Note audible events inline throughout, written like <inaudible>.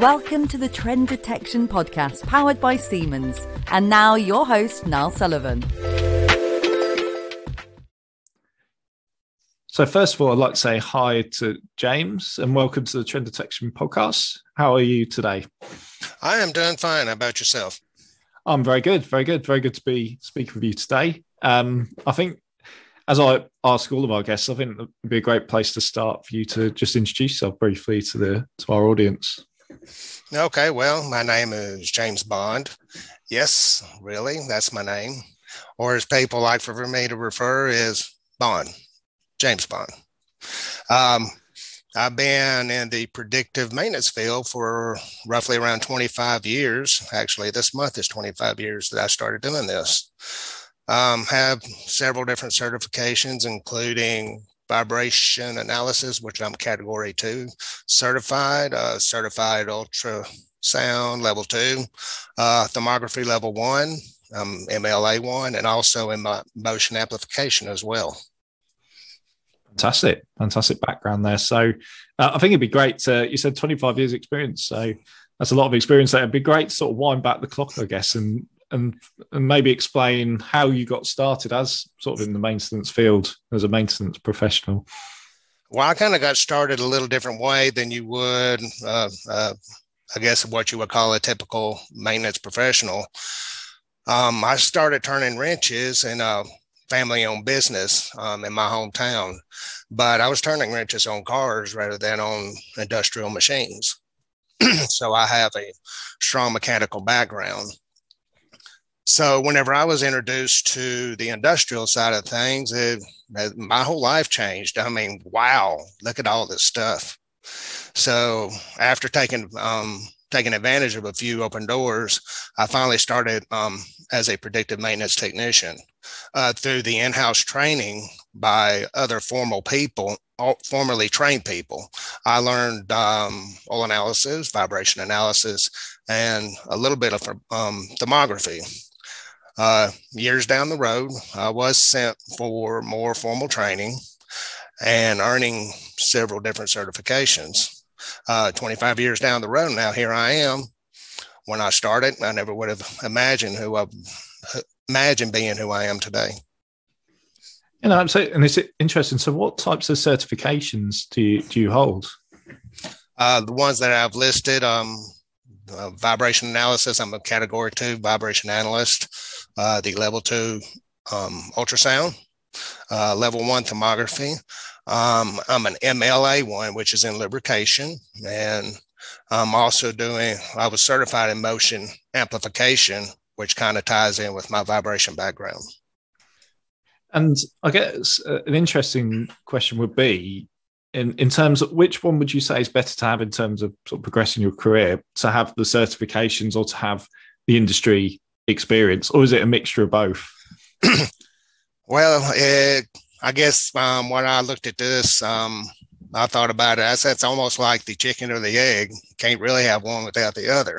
Welcome to the Trend Detection Podcast, powered by Siemens. And now, your host, Niall Sullivan. So, first of all, I'd like to say hi to James and welcome to the Trend Detection Podcast. How are you today? I am doing fine. How about yourself? I'm very good, very good, very good to be speaking with you today. Um, I think, as I ask all of our guests, I think it would be a great place to start for you to just introduce yourself briefly to the to our audience. Okay, well, my name is James Bond. Yes, really, that's my name. Or as people like for me to refer is Bond, James Bond. Um, I've been in the predictive maintenance field for roughly around 25 years. Actually, this month is 25 years that I started doing this. Um, have several different certifications, including vibration analysis, which I'm category two certified, uh, certified ultrasound level two, uh, thermography level one, um, MLA one, and also in my motion amplification as well. Fantastic, fantastic background there. So uh, I think it'd be great to, you said 25 years experience. So that's a lot of experience there. It'd be great to sort of wind back the clock, I guess, and and and maybe explain how you got started as sort of in the maintenance field as a maintenance professional. Well, I kind of got started a little different way than you would, uh, uh, I guess, what you would call a typical maintenance professional. Um, I started turning wrenches in a family-owned business um, in my hometown, but I was turning wrenches on cars rather than on industrial machines. <clears throat> so I have a strong mechanical background. So whenever I was introduced to the industrial side of things, it, my whole life changed. I mean, wow, look at all this stuff. So after taking um, taking advantage of a few open doors, I finally started um, as a predictive maintenance technician uh, through the in-house training by other formal people, formerly trained people. I learned um, oil analysis, vibration analysis, and a little bit of um, thermography. Uh, years down the road, I was sent for more formal training and earning several different certifications. Uh, 25 years down the road now, here I am. When I started, I never would have imagined who I imagined being who I am today. You know, so and it's interesting. So, what types of certifications do you do you hold? Uh, the ones that I've listed, um, uh, vibration analysis. I'm a category two vibration analyst uh, the level two um, ultrasound, uh, level one thermography. Um, I'm an MLA one, which is in lubrication, and I'm also doing. I was certified in motion amplification, which kind of ties in with my vibration background. And I guess uh, an interesting question would be in, in terms of which one would you say is better to have in terms of, sort of progressing your career to have the certifications or to have the industry experience, or is it a mixture of both? <clears throat> well, it, I guess um, when I looked at this, um, I thought about it. I said it's almost like the chicken or the egg. Can't really have one without the other.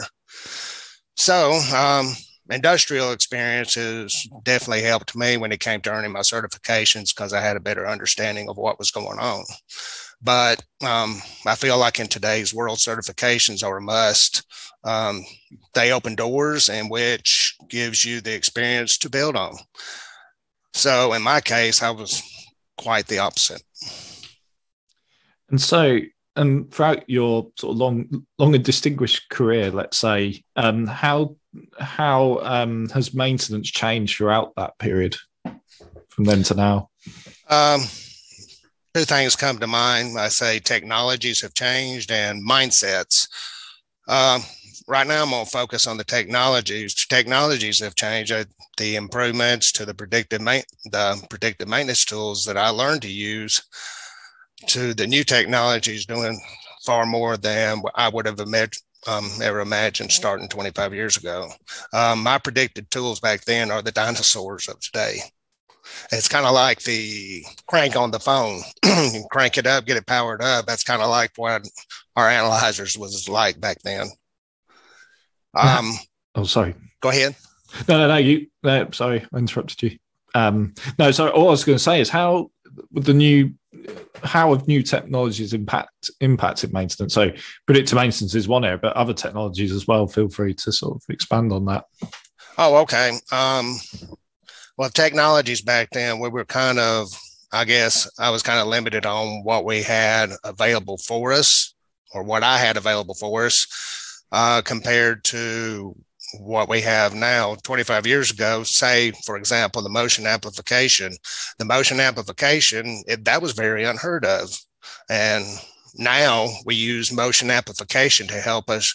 So, um, industrial experiences definitely helped me when it came to earning my certifications because I had a better understanding of what was going on. But um, I feel like in today's world, certifications are a must. Um, they open doors and which gives you the experience to build on. So in my case, I was quite the opposite. And so, and throughout your sort of long, long and distinguished career, let's say, um, how how um, has maintenance changed throughout that period, from then to now? Um, two things come to mind. I say technologies have changed and mindsets. Um, right now, I'm going to focus on the technologies. Technologies have changed. Uh, the improvements to the predictive ma- the predictive maintenance tools that I learned to use to the new technologies doing far more than I would have imagined. Um, ever imagined starting 25 years ago. Um, my predicted tools back then are the dinosaurs of today. It's kind of like the crank on the phone. you <clears throat> crank it up, get it powered up. That's kind of like what our analyzers was like back then. Um, oh, sorry. Go ahead. No, no, no. You. No, sorry, I interrupted you. Um, no, sorry. All I was going to say is how with the new how have new technologies impact impacted maintenance? So predictive maintenance is one area, but other technologies as well. Feel free to sort of expand on that. Oh, okay. Um, well, technologies back then, we were kind of, I guess, I was kind of limited on what we had available for us, or what I had available for us, uh, compared to what we have now. 25 years ago say for example the motion amplification the motion amplification it, that was very unheard of. And now we use motion amplification to help us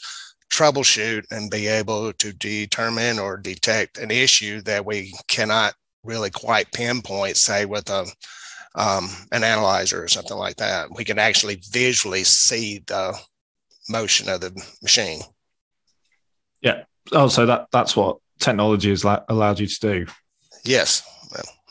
troubleshoot and be able to determine or detect an issue that we cannot really quite pinpoint say with a um, an analyzer or something like that we can actually visually see the motion of the machine yeah Oh, so that that's what technology has la- allowed you to do. Yes.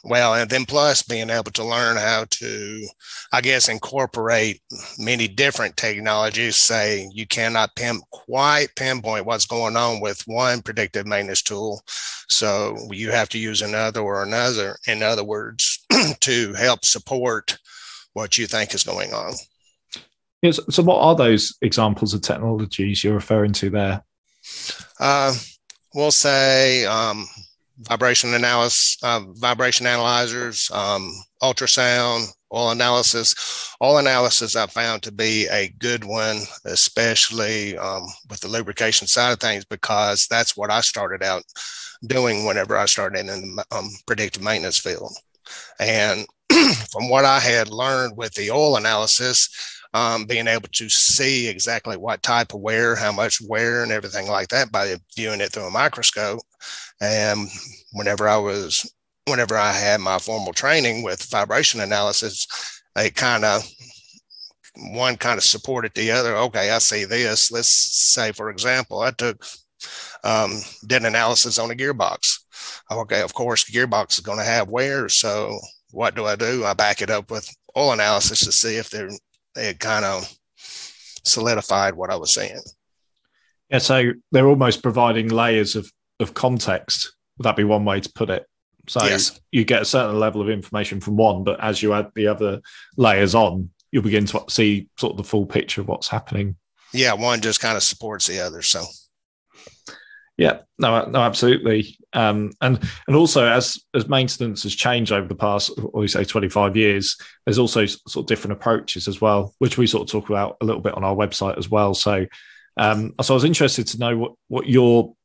Well, and then plus being able to learn how to, I guess, incorporate many different technologies. Say you cannot pin, quite pinpoint what's going on with one predictive maintenance tool, so you have to use another or another. In other words, <clears throat> to help support what you think is going on. Yes. So, what are those examples of technologies you're referring to there? Uh, we'll say um, vibration analysis, uh, vibration analyzers, um, ultrasound, oil analysis. Oil analysis I found to be a good one, especially um, with the lubrication side of things, because that's what I started out doing whenever I started in the um, predictive maintenance field. And <clears throat> from what I had learned with the oil analysis, um, being able to see exactly what type of wear, how much wear, and everything like that by viewing it through a microscope. And whenever I was, whenever I had my formal training with vibration analysis, it kind of one kind of supported the other. Okay, I see this. Let's say, for example, I took um, did analysis on a gearbox. Okay, of course, gearbox is going to have wear. So what do I do? I back it up with oil analysis to see if there it kind of solidified what I was saying. Yeah, so they're almost providing layers of of context. Would that be one way to put it? So yes. you get a certain level of information from one, but as you add the other layers on, you'll begin to see sort of the full picture of what's happening. Yeah, one just kind of supports the other. So yeah, no, no, absolutely. Um, and and also as as maintenance has changed over the past, you say twenty five years, there's also sort of different approaches as well, which we sort of talk about a little bit on our website as well. So, um, so I was interested to know what what your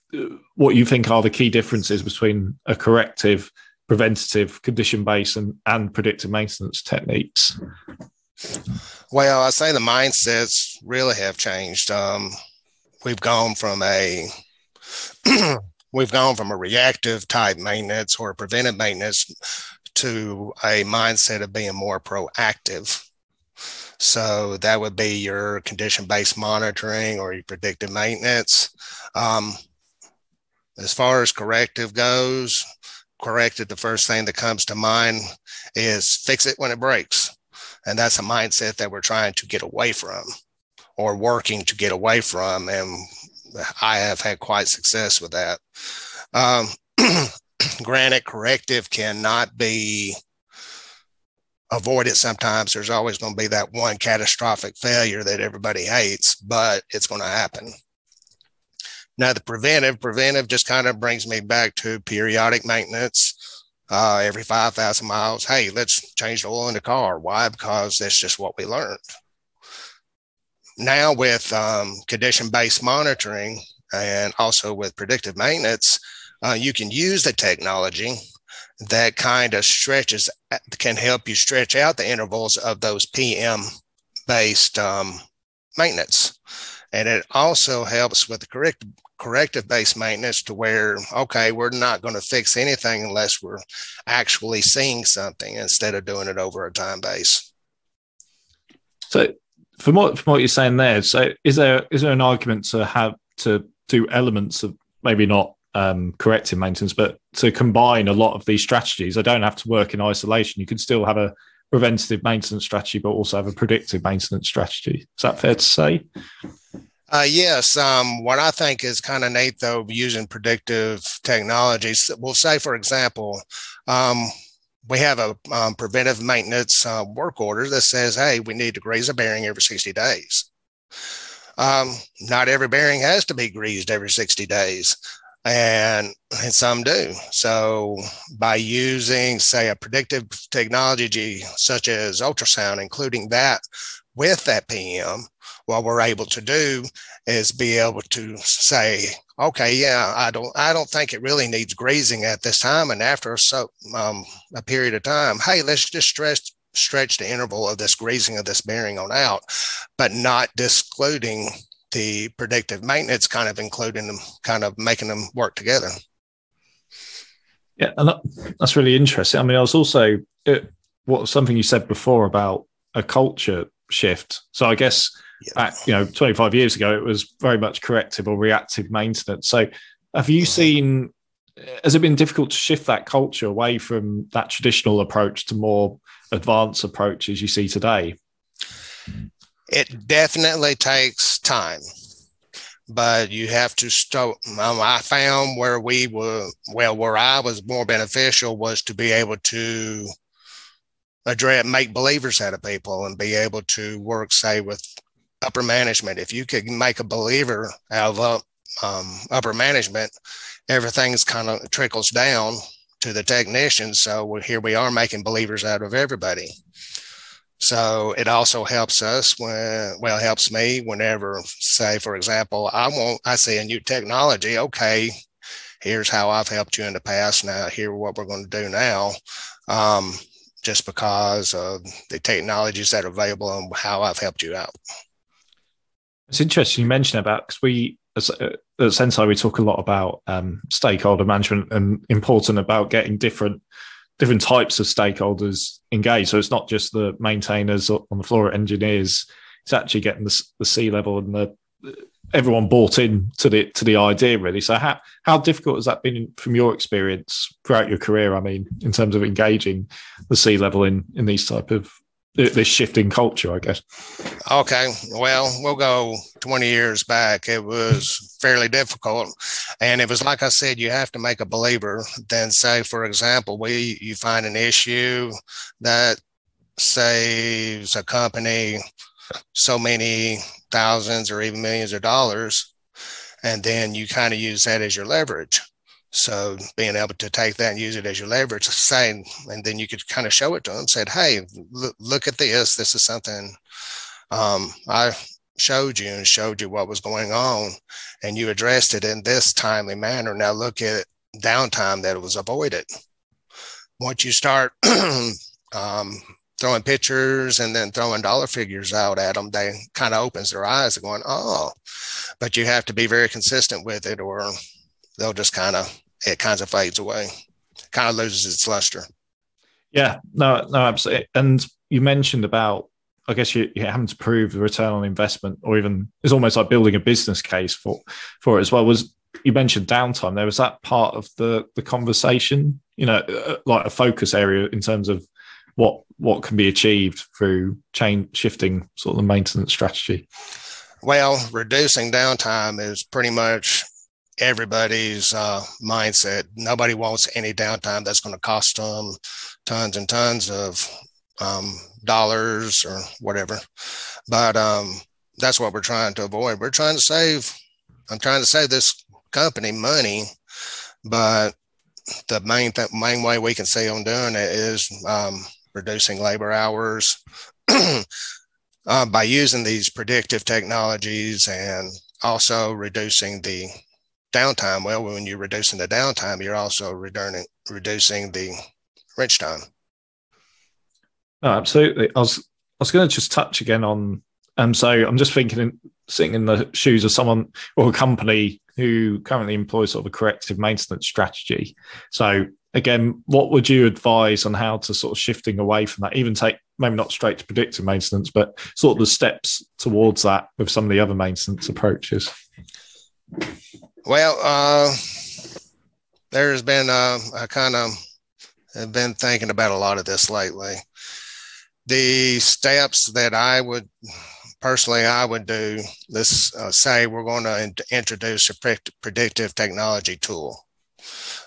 what you think are the key differences between a corrective, preventative, condition based, and and predictive maintenance techniques. Well, I say the mindsets really have changed. Um, we've gone from a <clears throat> we've gone from a reactive type maintenance or preventive maintenance to a mindset of being more proactive. So that would be your condition based monitoring or your predictive maintenance. Um, as far as corrective goes, corrective, the first thing that comes to mind is fix it when it breaks. And that's a mindset that we're trying to get away from or working to get away from. And I have had quite success with that. Um, <clears throat> granted, corrective cannot be avoided sometimes. There's always going to be that one catastrophic failure that everybody hates, but it's going to happen. Now, the preventive, preventive just kind of brings me back to periodic maintenance. Uh, every 5,000 miles, hey, let's change the oil in the car. Why? Because that's just what we learned now with um, condition based monitoring and also with predictive maintenance, uh, you can use the technology that kind of stretches, can help you stretch out the intervals of those PM based um, maintenance. And it also helps with the correct, corrective based maintenance to where, okay, we're not going to fix anything unless we're actually seeing something instead of doing it over a time base. So from what from what you're saying there, so is there is there an argument to have to do elements of maybe not um, corrective maintenance, but to combine a lot of these strategies? I don't have to work in isolation. You can still have a preventative maintenance strategy, but also have a predictive maintenance strategy. Is that fair to say? Uh, yes. Um, what I think is kind of neat, though, using predictive technologies, we'll say, for example, um, we have a um, preventive maintenance uh, work order that says, hey, we need to grease a bearing every 60 days. Um, not every bearing has to be greased every 60 days, and, and some do. So, by using, say, a predictive technology such as ultrasound, including that with that PM, what we're able to do is be able to say, okay, yeah, I don't, I don't think it really needs grazing at this time. And after so, um, a period of time, hey, let's just stretch stretch the interval of this grazing of this bearing on out, but not discluding the predictive maintenance, kind of including them, kind of making them work together. Yeah, and that, that's really interesting. I mean, I was also it, what something you said before about a culture shift. So I guess yeah. back, you know, 25 years ago, it was very much corrective or reactive maintenance. So have you seen, has it been difficult to shift that culture away from that traditional approach to more advanced approaches you see today? It definitely takes time, but you have to start. Um, I found where we were, well, where I was more beneficial was to be able to address, make believers out of people and be able to work, say, with upper management. If you could make a believer out of um, upper management, everything's kind of trickles down to the technicians. So here we are making believers out of everybody. So it also helps us when, well, helps me whenever, say, for example, I want, I see a new technology. Okay, here's how I've helped you in the past. Now, here what we're going to do now. Um, just because of the technologies that are available and how I've helped you out. It's interesting you mentioned about because we as, uh, at Senseye we talk a lot about um, stakeholder management and important about getting different different types of stakeholders engaged. So it's not just the maintainers on the floor, engineers. It's actually getting the, the C level and the everyone bought in to the to the idea really. So how how difficult has that been from your experience throughout your career? I mean, in terms of engaging the C level in in these type of this shifting culture, I guess. Okay, well, we'll go 20 years back. It was fairly difficult, and it was like I said, you have to make a believer. Then, say, for example, we you find an issue that saves a company so many thousands or even millions of dollars. And then you kind of use that as your leverage. So being able to take that and use it as your leverage, saying, and then you could kind of show it to them, said, "Hey, look, look at this. This is something um, I showed you and showed you what was going on, and you addressed it in this timely manner. Now look at downtime that was avoided. Once you start <clears throat> um, throwing pictures and then throwing dollar figures out at them, they kind of opens their eyes and going, oh, but you have to be very consistent with it or they'll just kind of, it kind of fades away, kind of loses its luster. Yeah, no, no, absolutely. And you mentioned about, I guess you, you having to prove the return on investment, or even it's almost like building a business case for for it as well. Was you mentioned downtime? There was that part of the the conversation, you know, uh, like a focus area in terms of what what can be achieved through change shifting sort of the maintenance strategy? Well, reducing downtime is pretty much everybody's uh, mindset. Nobody wants any downtime that's going to cost them tons and tons of um, dollars or whatever. But um, that's what we're trying to avoid. We're trying to save. I'm trying to save this company money, but the main th- main way we can see on doing it is um, reducing labor hours <clears throat> uh, by using these predictive technologies and also reducing the downtime. Well, when you're reducing the downtime, you're also reducing reducing the wrench time. Absolutely. I was I was going to just touch again on. Um, so I'm just thinking, in, sitting in the shoes of someone or a company who currently employs sort of a corrective maintenance strategy. So again, what would you advise on how to sort of shifting away from that? Even take maybe not straight to predictive maintenance, but sort of the steps towards that with some of the other maintenance approaches. Well, uh, there's been uh, I kind of have been thinking about a lot of this lately. The steps that I would personally I would do. Let's uh, say we're going to in- introduce a predictive technology tool.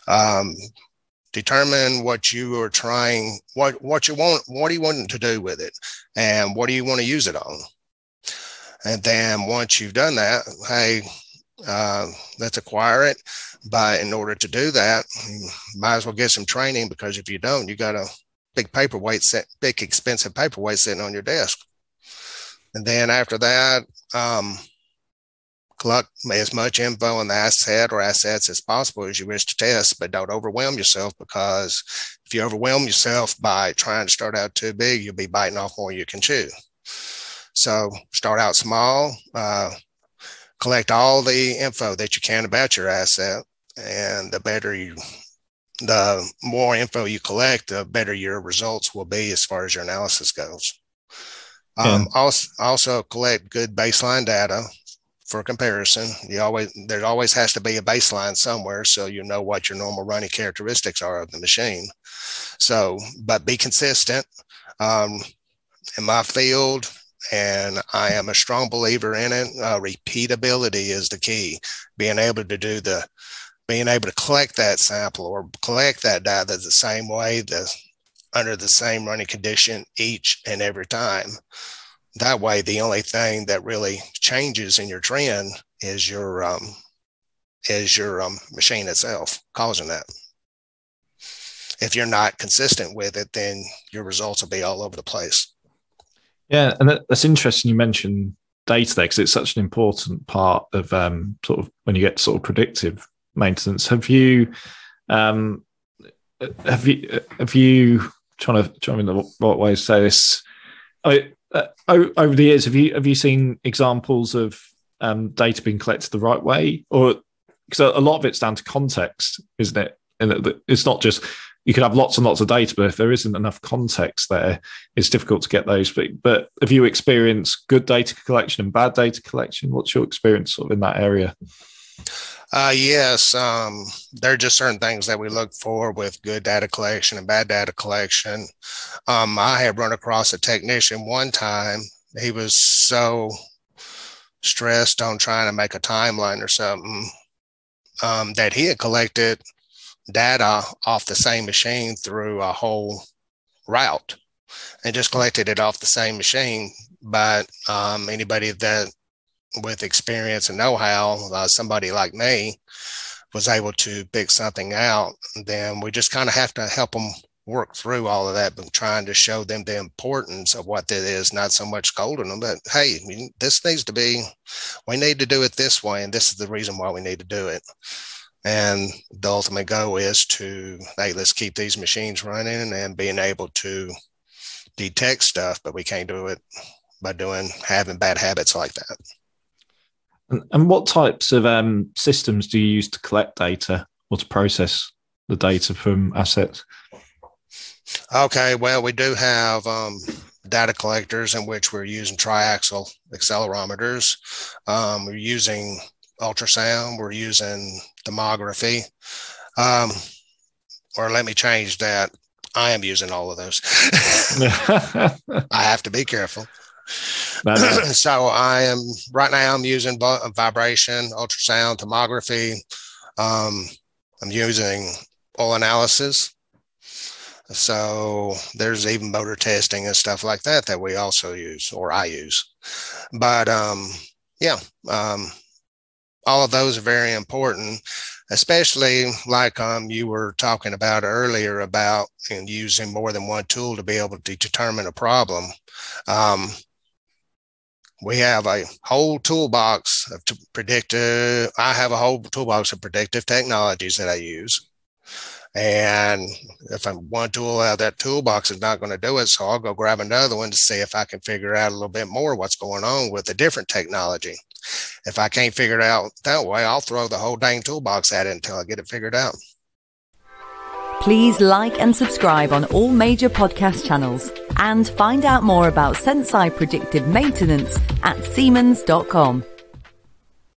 Um, determine what you are trying, what, what you want, what do you want to do with it? And what do you want to use it on? And then once you've done that, hey, uh, let's acquire it. But in order to do that, you might as well get some training because if you don't, you got a big paperweight set, big expensive paperweight sitting on your desk. And then after that, um, collect as much info on the asset or assets as possible as you wish to test, but don't overwhelm yourself because if you overwhelm yourself by trying to start out too big, you'll be biting off more you can chew. So start out small, uh, collect all the info that you can about your asset, and the better you, the more info you collect, the better your results will be as far as your analysis goes. Um, also, also collect good baseline data for comparison. You always there always has to be a baseline somewhere, so you know what your normal running characteristics are of the machine. So, but be consistent. Um, in my field, and I am a strong believer in it. Uh, repeatability is the key. Being able to do the, being able to collect that sample or collect that data the same way, the under the same running condition each and every time. That way, the only thing that really changes in your trend is your um, is your um, machine itself causing that. If you're not consistent with it, then your results will be all over the place. Yeah, and that's interesting. You mentioned data there because it's such an important part of um, sort of when you get sort of predictive maintenance. Have you, um, have you, have you trying to trying to the right way to say this? I, uh, over the years, have you have you seen examples of um, data being collected the right way, or because a lot of it's down to context, isn't it? And it's not just you could have lots and lots of data, but if there isn't enough context there, it's difficult to get those. But, but have you experienced good data collection and bad data collection? What's your experience sort of in that area? Uh, yes, um, there are just certain things that we look for with good data collection and bad data collection. Um, I had run across a technician one time. He was so stressed on trying to make a timeline or something um, that he had collected data off the same machine through a whole route and just collected it off the same machine. But um, anybody that with experience and know-how, uh, somebody like me, was able to pick something out, then we just kind of have to help them work through all of that, but trying to show them the importance of what that is, not so much scolding them, but hey, this needs to be, we need to do it this way, and this is the reason why we need to do it. And the ultimate goal is to, hey, let's keep these machines running and being able to detect stuff, but we can't do it by doing having bad habits like that. And, and what types of um, systems do you use to collect data or to process the data from assets? Okay, well, we do have um, data collectors in which we're using triaxial accelerometers. Um, we're using ultrasound, we're using thermography. Um, or let me change that. I am using all of those. <laughs> I have to be careful. <clears throat> so I am right now. I'm using vibration, ultrasound, thermography. Um, I'm using oil analysis. So there's even motor testing and stuff like that that we also use, or I use. But um, yeah, um, all of those are very important, especially like um, you were talking about earlier about and using more than one tool to be able to determine a problem. Um, we have a whole toolbox of predictive. I have a whole toolbox of predictive technologies that I use. And if I'm one tool out of that toolbox is not going to do it, so I'll go grab another one to see if I can figure out a little bit more what's going on with a different technology. If I can't figure it out that way, I'll throw the whole dang toolbox at it until I get it figured out. Please like and subscribe on all major podcast channels and find out more about Senseye predictive maintenance at Siemens.com.